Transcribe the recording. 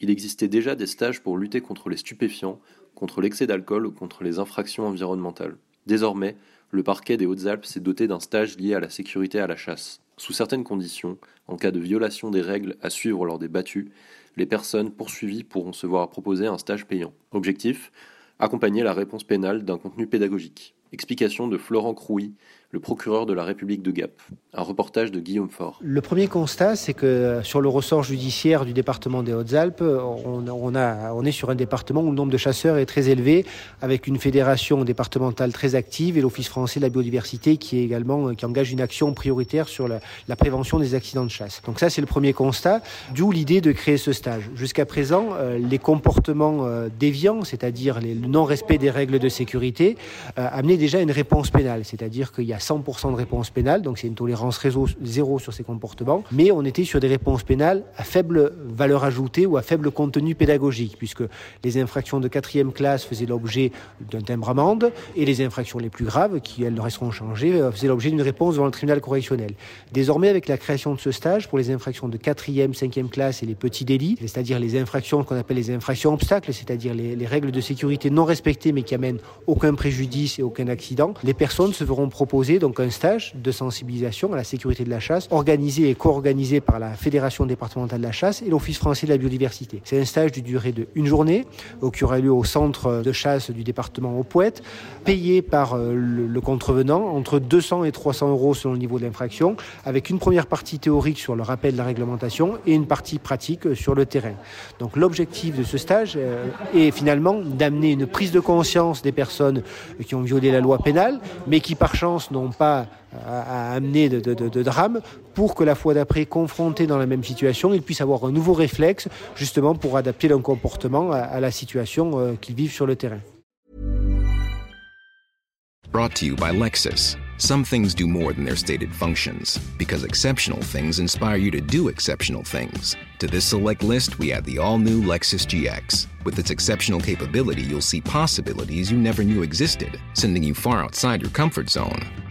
Il existait déjà des stages pour lutter contre les stupéfiants, contre l'excès d'alcool ou contre les infractions environnementales. Désormais, le parquet des Hautes-Alpes s'est doté d'un stage lié à la sécurité à la chasse. Sous certaines conditions, en cas de violation des règles à suivre lors des battues, les personnes poursuivies pourront se voir proposer un stage payant. Objectif Accompagner la réponse pénale d'un contenu pédagogique. Explication de Florent Crouy, le procureur de la République de Gap. Un reportage de Guillaume Faure. Le premier constat, c'est que sur le ressort judiciaire du département des Hautes-Alpes, on, a, on est sur un département où le nombre de chasseurs est très élevé, avec une fédération départementale très active et l'Office français de la biodiversité qui est également qui engage une action prioritaire sur la, prévention des accidents de chasse. Donc ça, c'est le premier constat, d'où l'idée de créer ce stage. Jusqu'à présent, euh, les comportements euh, déviants, c'est-à-dire le non-respect des règles de sécurité, euh, amenaient déjà une réponse pénale, c'est-à-dire qu'il y a 100% de réponse pénale, donc c'est une tolérance réseau zéro sur ces comportements, mais on était sur des réponses pénales à faible valeur ajoutée ou à faible contenu pédagogique, puisque les infractions de quatrième classe faisaient l'objet d'un timbre amende, et les infractions les plus graves, qui elles resteront changées, euh, faisaient l'objet d'une réponse devant le tribunal correctionnel. Désormais, avec la création de ce stage, pour les infractions de quatrième, cinquième classe et les petits délits, c'est-à-dire les infractions qu'on appelle les infractions obstacles, c'est-à-dire les, les règles de sécurité non respectées mais qui amènent aucun préjudice et aucun accident, les personnes se verront proposer donc un stage de sensibilisation à la sécurité de la chasse, organisé et co-organisé par la Fédération départementale de la chasse et l'Office français de la biodiversité. C'est un stage d'une durée de une journée qui aura lieu au centre de chasse du département au Poète, payé par euh, le, contrevenant entre 200 et 300 euros selon le niveau de l'infraction, avec une première partie théorique sur le rappel de la réglementation et une partie pratique sur le terrain. Donc l'objectif de ce stage euh, est finalement d'amener une prise de conscience des personnes qui ont violé la loi pénale, mais qui par chance n'ont pas à, amener de, de, de, pour que la fois d'après, confrontés dans la même situation, ils puissent avoir un nouveau réflexe justement pour adapter leur comportement à, à la situation euh, qu'ils vivent sur le terrain. Brought to you by Lexus. Some things do more than their stated functions, because exceptional things inspire you to do exceptional things. To this select list, we add the all new Lexus GX. With its exceptional capability, you'll see possibilities you never knew existed, sending you far outside your comfort zone.